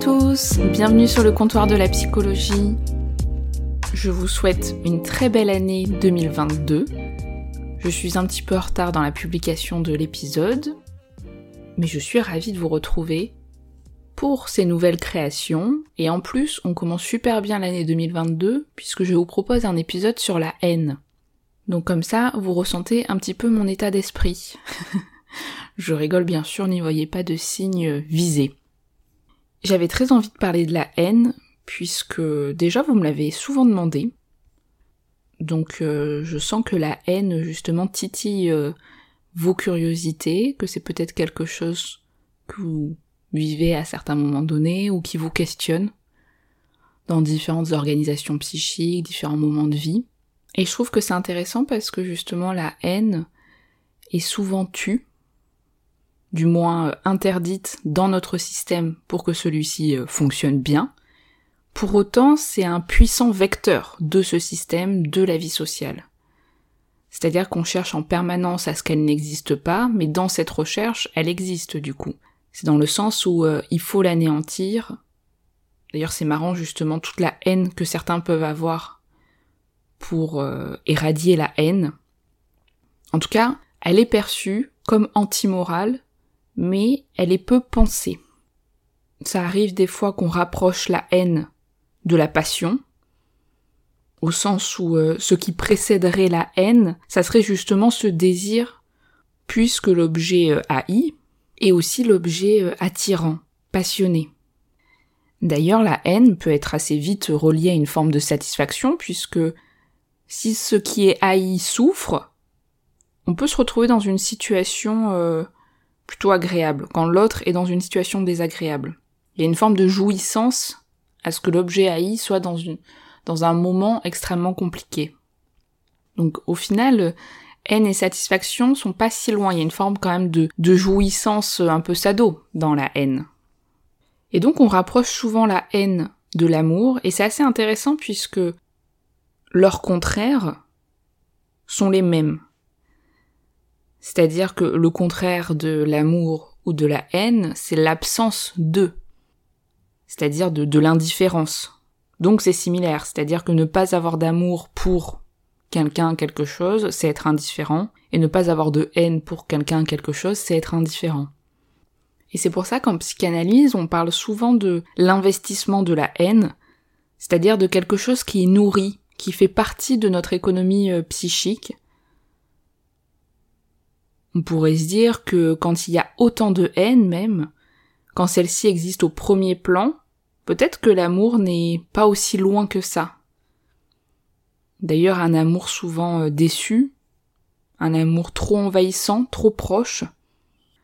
Tous, bienvenue sur le comptoir de la psychologie. Je vous souhaite une très belle année 2022. Je suis un petit peu en retard dans la publication de l'épisode, mais je suis ravie de vous retrouver pour ces nouvelles créations. Et en plus, on commence super bien l'année 2022 puisque je vous propose un épisode sur la haine. Donc comme ça, vous ressentez un petit peu mon état d'esprit. je rigole bien sûr, n'y voyez pas de signe visé. J'avais très envie de parler de la haine, puisque déjà vous me l'avez souvent demandé. Donc euh, je sens que la haine justement titille euh, vos curiosités, que c'est peut-être quelque chose que vous vivez à certains moments donnés ou qui vous questionne dans différentes organisations psychiques, différents moments de vie. Et je trouve que c'est intéressant parce que justement la haine est souvent tue du moins euh, interdite dans notre système pour que celui-ci euh, fonctionne bien. Pour autant, c'est un puissant vecteur de ce système, de la vie sociale. C'est-à-dire qu'on cherche en permanence à ce qu'elle n'existe pas, mais dans cette recherche, elle existe du coup. C'est dans le sens où euh, il faut l'anéantir. D'ailleurs, c'est marrant justement toute la haine que certains peuvent avoir pour éradier la haine. En tout cas, elle est perçue comme antimorale mais elle est peu pensée. Ça arrive des fois qu'on rapproche la haine de la passion, au sens où euh, ce qui précéderait la haine, ça serait justement ce désir, puisque l'objet euh, haï est aussi l'objet euh, attirant, passionné. D'ailleurs, la haine peut être assez vite reliée à une forme de satisfaction, puisque si ce qui est haï souffre, on peut se retrouver dans une situation plutôt agréable, quand l'autre est dans une situation désagréable. Il y a une forme de jouissance à ce que l'objet haï soit dans, une, dans un moment extrêmement compliqué. Donc au final, haine et satisfaction sont pas si loin, il y a une forme quand même de, de jouissance un peu sado dans la haine. Et donc on rapproche souvent la haine de l'amour, et c'est assez intéressant puisque leurs contraires sont les mêmes. C'est-à-dire que le contraire de l'amour ou de la haine, c'est l'absence de. C'est-à-dire de, de l'indifférence. Donc c'est similaire, c'est-à-dire que ne pas avoir d'amour pour quelqu'un quelque chose, c'est être indifférent, et ne pas avoir de haine pour quelqu'un quelque chose, c'est être indifférent. Et c'est pour ça qu'en psychanalyse, on parle souvent de l'investissement de la haine, c'est-à-dire de quelque chose qui nourrit, qui fait partie de notre économie euh, psychique, on pourrait se dire que quand il y a autant de haine même, quand celle-ci existe au premier plan, peut-être que l'amour n'est pas aussi loin que ça. D'ailleurs, un amour souvent euh, déçu, un amour trop envahissant, trop proche.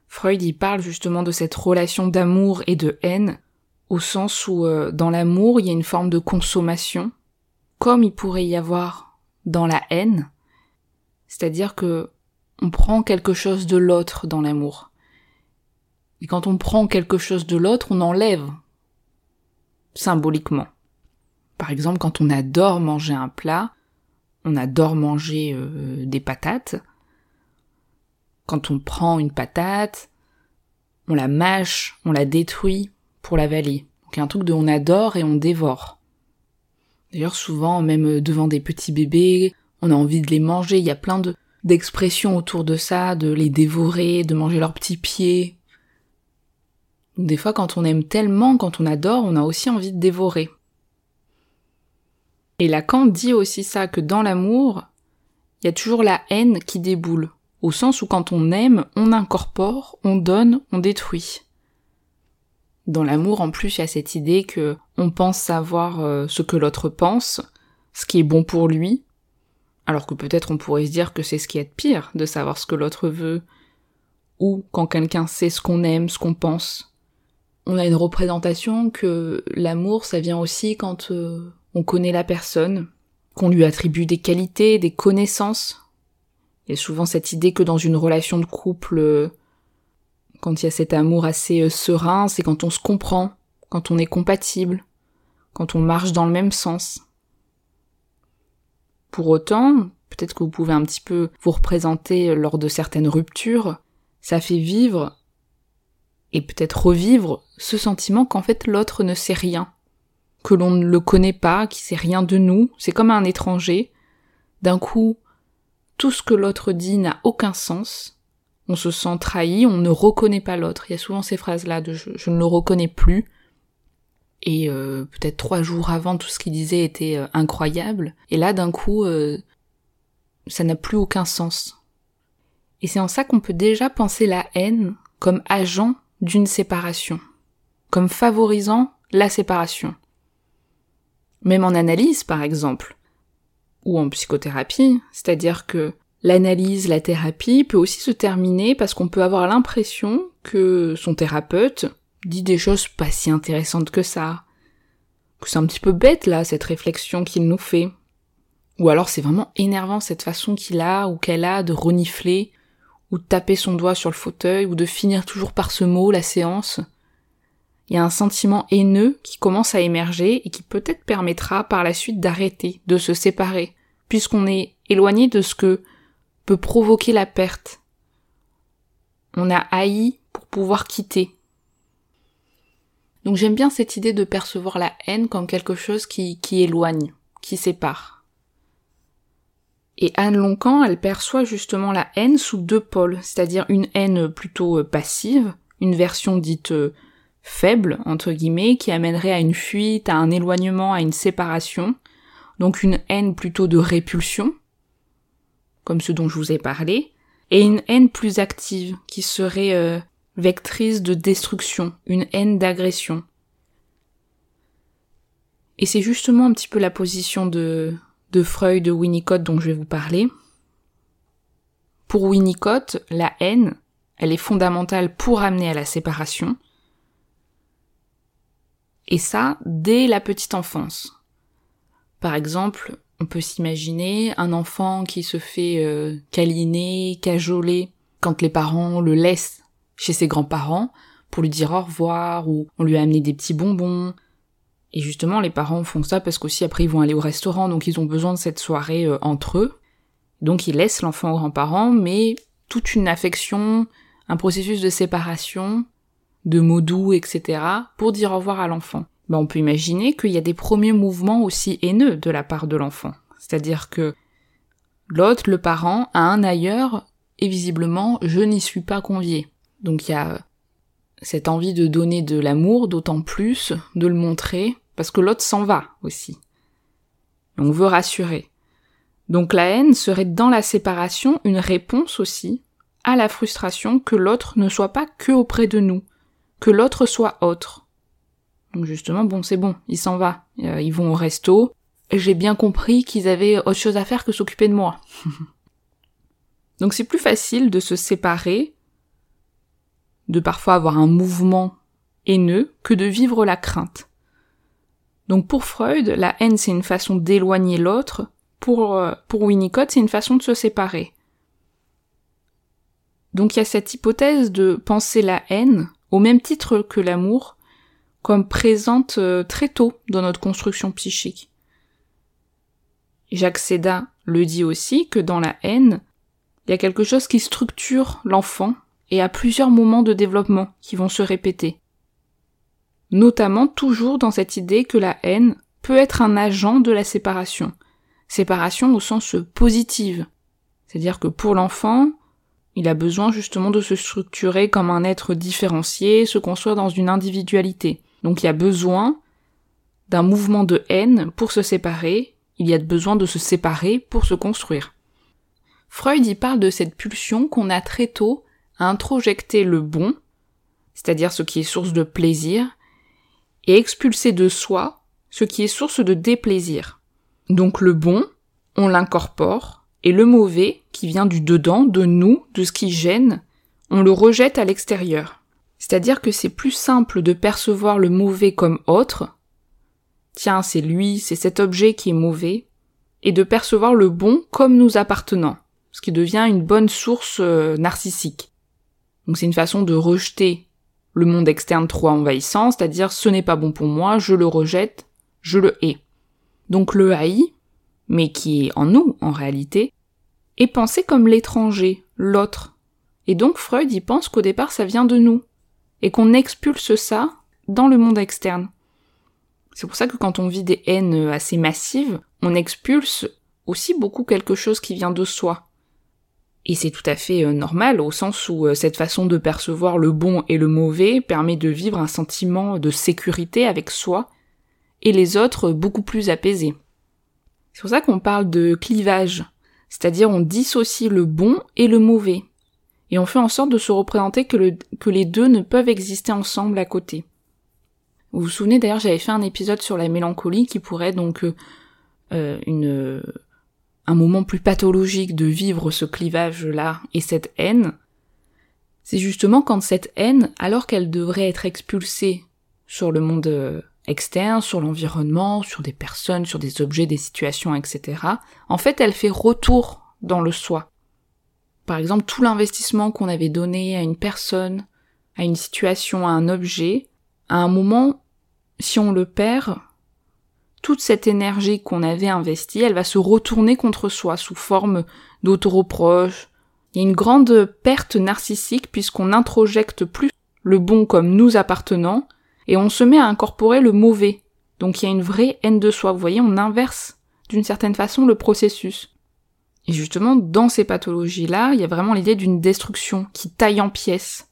Freud y parle justement de cette relation d'amour et de haine, au sens où euh, dans l'amour il y a une forme de consommation, comme il pourrait y avoir dans la haine, c'est-à-dire que on prend quelque chose de l'autre dans l'amour. Et quand on prend quelque chose de l'autre, on enlève. Symboliquement. Par exemple, quand on adore manger un plat, on adore manger euh, des patates. Quand on prend une patate, on la mâche, on la détruit pour l'avaler. Donc il y a un truc de on adore et on dévore. D'ailleurs, souvent, même devant des petits bébés, on a envie de les manger. Il y a plein de, d'expressions autour de ça, de les dévorer, de manger leurs petits pieds. Des fois, quand on aime tellement, quand on adore, on a aussi envie de dévorer. Et Lacan dit aussi ça, que dans l'amour, il y a toujours la haine qui déboule, au sens où quand on aime, on incorpore, on donne, on détruit. Dans l'amour, en plus, il y a cette idée que on pense savoir euh, ce que l'autre pense, ce qui est bon pour lui, alors que peut-être on pourrait se dire que c'est ce qui est pire de savoir ce que l'autre veut, ou quand quelqu'un sait ce qu'on aime, ce qu'on pense. On a une représentation que l'amour, ça vient aussi quand euh, on connaît la personne, qu'on lui attribue des qualités, des connaissances. Il y a souvent cette idée que dans une relation de couple, euh, quand il y a cet amour assez serein, c'est quand on se comprend, quand on est compatible, quand on marche dans le même sens. Pour autant, peut-être que vous pouvez un petit peu vous représenter lors de certaines ruptures, ça fait vivre et peut-être revivre ce sentiment qu'en fait l'autre ne sait rien, que l'on ne le connaît pas, qu'il sait rien de nous, c'est comme un étranger. D'un coup, tout ce que l'autre dit n'a aucun sens, on se sent trahi, on ne reconnaît pas l'autre. Il y a souvent ces phrases-là de je ne le reconnais plus, et euh, peut-être trois jours avant tout ce qu'il disait était euh, incroyable, et là d'un coup euh, ça n'a plus aucun sens. Et c'est en ça qu'on peut déjà penser la haine comme agent d'une séparation, comme favorisant la séparation. Même en analyse par exemple, ou en psychothérapie, c'est-à-dire que l'analyse, la thérapie peut aussi se terminer parce qu'on peut avoir l'impression que son thérapeute dit des choses pas si intéressantes que ça. Que c'est un petit peu bête là, cette réflexion qu'il nous fait. Ou alors c'est vraiment énervant cette façon qu'il a ou qu'elle a de renifler, ou de taper son doigt sur le fauteuil, ou de finir toujours par ce mot, la séance. Il y a un sentiment haineux qui commence à émerger et qui peut-être permettra par la suite d'arrêter, de se séparer, puisqu'on est éloigné de ce que peut provoquer la perte. On a haï pour pouvoir quitter, donc j'aime bien cette idée de percevoir la haine comme quelque chose qui, qui éloigne, qui sépare. Et Anne Loncan, elle perçoit justement la haine sous deux pôles, c'est-à-dire une haine plutôt euh, passive, une version dite euh, faible, entre guillemets, qui amènerait à une fuite, à un éloignement, à une séparation, donc une haine plutôt de répulsion, comme ce dont je vous ai parlé, et une haine plus active, qui serait euh, vectrice de destruction, une haine d'agression. Et c'est justement un petit peu la position de, de Freud, de Winnicott dont je vais vous parler. Pour Winnicott, la haine, elle est fondamentale pour amener à la séparation. Et ça, dès la petite enfance. Par exemple, on peut s'imaginer un enfant qui se fait euh, câliner, cajoler, quand les parents le laissent chez ses grands-parents pour lui dire au revoir ou on lui a amené des petits bonbons. Et justement, les parents font ça parce qu'aussi après ils vont aller au restaurant, donc ils ont besoin de cette soirée euh, entre eux. Donc ils laissent l'enfant aux grands-parents, mais toute une affection, un processus de séparation, de mots doux, etc., pour dire au revoir à l'enfant. Ben, on peut imaginer qu'il y a des premiers mouvements aussi haineux de la part de l'enfant. C'est-à-dire que l'autre, le parent, a un ailleurs, et visiblement, je n'y suis pas convié. Donc il y a cette envie de donner de l'amour, d'autant plus, de le montrer, parce que l'autre s'en va aussi. on veut rassurer. Donc la haine serait dans la séparation une réponse aussi à la frustration que l'autre ne soit pas que auprès de nous, que l'autre soit autre. Donc justement, bon, c'est bon, il s'en va. Euh, ils vont au resto. J'ai bien compris qu'ils avaient autre chose à faire que s'occuper de moi. Donc c'est plus facile de se séparer de parfois avoir un mouvement haineux que de vivre la crainte. Donc pour Freud, la haine c'est une façon d'éloigner l'autre, pour, euh, pour Winnicott c'est une façon de se séparer. Donc il y a cette hypothèse de penser la haine, au même titre que l'amour, comme présente euh, très tôt dans notre construction psychique. Jacques Séda le dit aussi que dans la haine, il y a quelque chose qui structure l'enfant et à plusieurs moments de développement qui vont se répéter. Notamment toujours dans cette idée que la haine peut être un agent de la séparation. Séparation au sens positif. C'est-à-dire que pour l'enfant, il a besoin justement de se structurer comme un être différencié, se construire dans une individualité. Donc il y a besoin d'un mouvement de haine pour se séparer, il y a besoin de se séparer pour se construire. Freud y parle de cette pulsion qu'on a très tôt introjecter le bon, c'est-à-dire ce qui est source de plaisir, et expulser de soi ce qui est source de déplaisir. Donc le bon, on l'incorpore, et le mauvais, qui vient du dedans, de nous, de ce qui gêne, on le rejette à l'extérieur. C'est-à-dire que c'est plus simple de percevoir le mauvais comme autre, tiens, c'est lui, c'est cet objet qui est mauvais, et de percevoir le bon comme nous appartenant, ce qui devient une bonne source euh, narcissique. Donc c'est une façon de rejeter le monde externe trop envahissant, c'est-à-dire ce n'est pas bon pour moi, je le rejette, je le hais. Donc le haï, mais qui est en nous en réalité, est pensé comme l'étranger, l'autre. Et donc Freud y pense qu'au départ ça vient de nous, et qu'on expulse ça dans le monde externe. C'est pour ça que quand on vit des haines assez massives, on expulse aussi beaucoup quelque chose qui vient de soi. Et c'est tout à fait euh, normal au sens où euh, cette façon de percevoir le bon et le mauvais permet de vivre un sentiment de sécurité avec soi et les autres beaucoup plus apaisés. C'est pour ça qu'on parle de clivage, c'est-à-dire on dissocie le bon et le mauvais, et on fait en sorte de se représenter que, les deux ne peuvent exister ensemble à côté. Vous vous souvenez d'ailleurs, j'avais fait un épisode sur la mélancolie qui pourrait donc euh, une un moment plus pathologique de vivre ce clivage-là et cette haine. C'est justement quand cette haine, alors qu'elle devrait être expulsée sur le monde euh, externe, sur l'environnement, sur des personnes, sur des objets, des situations, etc., en fait, elle fait retour dans le soi. Par exemple, tout l'investissement qu'on avait donné à une personne, à une situation, à un objet, à un moment, si on le perd, toute cette énergie qu'on avait investie, elle va se retourner contre soi sous forme d'autoreproche. Il y a une grande perte narcissique puisqu'on introjecte plus le bon comme nous appartenant et on se met à incorporer le mauvais. Donc il y a une vraie haine de soi. Vous voyez, on inverse d'une certaine façon le processus. Et justement, dans ces pathologies-là, il y a vraiment l'idée d'une destruction qui taille en pièces.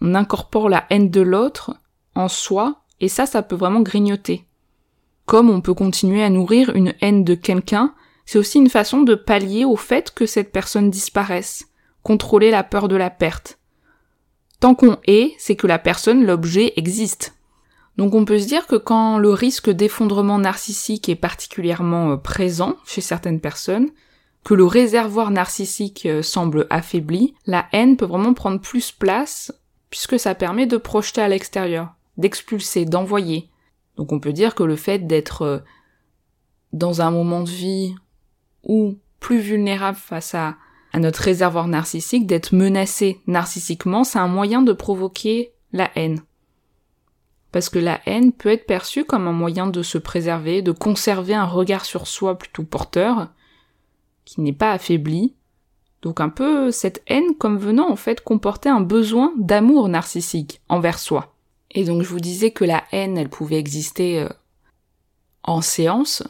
On incorpore la haine de l'autre en soi et ça, ça peut vraiment grignoter. Comme on peut continuer à nourrir une haine de quelqu'un, c'est aussi une façon de pallier au fait que cette personne disparaisse, contrôler la peur de la perte. Tant qu'on est, c'est que la personne, l'objet, existe. Donc on peut se dire que quand le risque d'effondrement narcissique est particulièrement euh, présent chez certaines personnes, que le réservoir narcissique euh, semble affaibli, la haine peut vraiment prendre plus place puisque ça permet de projeter à l'extérieur d'expulser, d'envoyer. Donc on peut dire que le fait d'être euh, dans un moment de vie ou plus vulnérable face à, à notre réservoir narcissique, d'être menacé narcissiquement, c'est un moyen de provoquer la haine. Parce que la haine peut être perçue comme un moyen de se préserver, de conserver un regard sur soi plutôt porteur, qui n'est pas affaibli. Donc un peu cette haine comme venant en fait comporter un besoin d'amour narcissique envers soi. Et donc je vous disais que la haine, elle pouvait exister euh, en séance,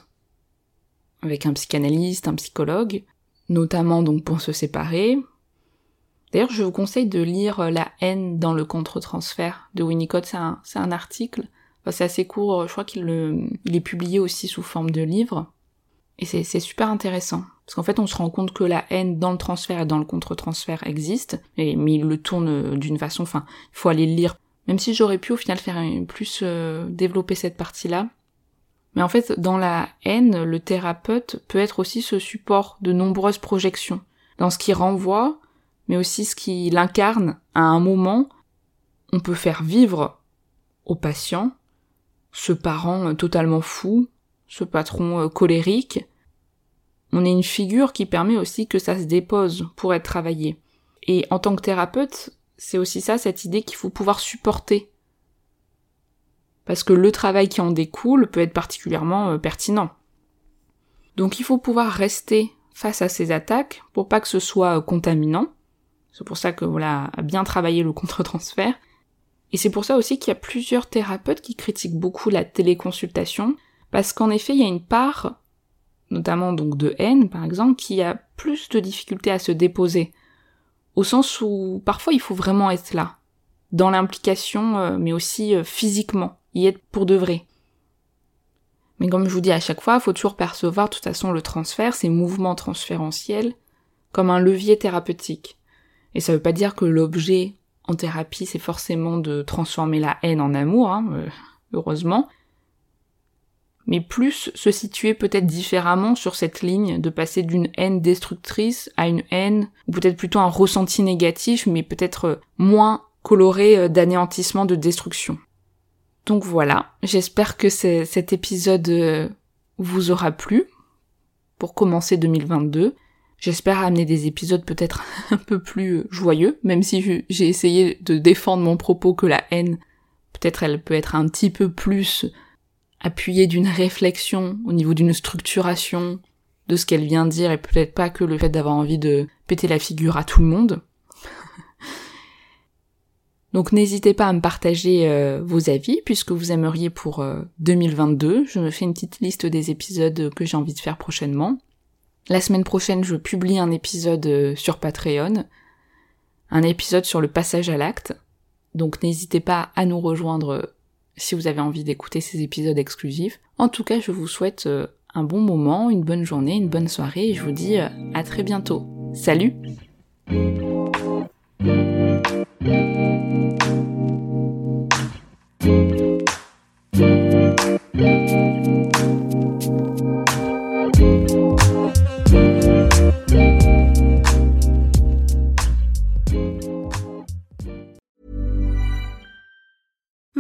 avec un psychanalyste, un psychologue, notamment donc pour se séparer. D'ailleurs, je vous conseille de lire euh, La haine dans le contre-transfert de Winnicott, c'est un, article. c'est assez court, je crois qu'il il est publié aussi sous forme de livre. Et c'est, super intéressant. Parce qu'en fait, on se rend compte que la haine dans le transfert et dans le contre-transfert existe, mais il le tourne euh, d'une façon, enfin, il faut aller le lire même si j'aurais pu au final faire plus euh, développer cette partie-là. Mais en fait, dans la haine, le thérapeute peut être aussi ce support de nombreuses projections, dans ce qui renvoie, mais aussi ce qui l'incarne à un moment. On peut faire vivre au patient ce parent totalement fou, ce patron euh, colérique. On est une figure qui permet aussi que ça se dépose pour être travaillé. Et en tant que thérapeute, c'est aussi ça, cette idée qu'il faut pouvoir supporter. Parce que le travail qui en découle peut être particulièrement euh, pertinent. Donc il faut pouvoir rester face à ces attaques pour pas que ce soit euh, contaminant. C'est pour ça que voilà, bien travailler le contre-transfert. Et c'est pour ça aussi qu'il y a plusieurs thérapeutes qui critiquent beaucoup la téléconsultation, parce qu'en effet, il y a une part, notamment donc de haine par exemple, qui a plus de difficultés à se déposer au sens où parfois il faut vraiment être là, dans l'implication, euh, mais aussi euh, physiquement, y être pour de vrai. Mais comme je vous dis à chaque fois, il faut toujours percevoir de toute façon le transfert, ces mouvements transférentiels, comme un levier thérapeutique. Et ça veut pas dire que l'objet en thérapie, c'est forcément de transformer la haine en amour, hein, euh, heureusement, mais plus se situer peut-être différemment sur cette ligne, de passer d'une haine destructrice à une haine, ou peut-être plutôt un ressenti négatif, mais peut-être moins coloré euh, d'anéantissement, de destruction. Donc voilà, j'espère que cet épisode euh, vous aura plu pour commencer 2022. J'espère amener des épisodes peut-être un peu plus euh, joyeux, même si j'ai essayé de défendre mon propos que la haine, peut-être elle peut être un petit peu plus appuyée d'une réflexion au niveau d'une structuration de ce qu'elle vient dire et peut-être pas que le fait d'avoir envie de péter la figure à tout le monde. Donc n'hésitez pas à me partager euh, vos avis puisque vous aimeriez pour 2022. Euh, je me fais une petite liste des épisodes que j'ai envie de faire prochainement. La semaine prochaine, je publie un épisode euh, sur Patreon, un épisode sur le passage à l'acte. Donc n'hésitez pas à nous rejoindre si vous avez envie d'écouter ces épisodes exclusifs. En tout cas, je vous souhaite un bon moment, une bonne journée, une bonne soirée et je vous dis à très bientôt. Salut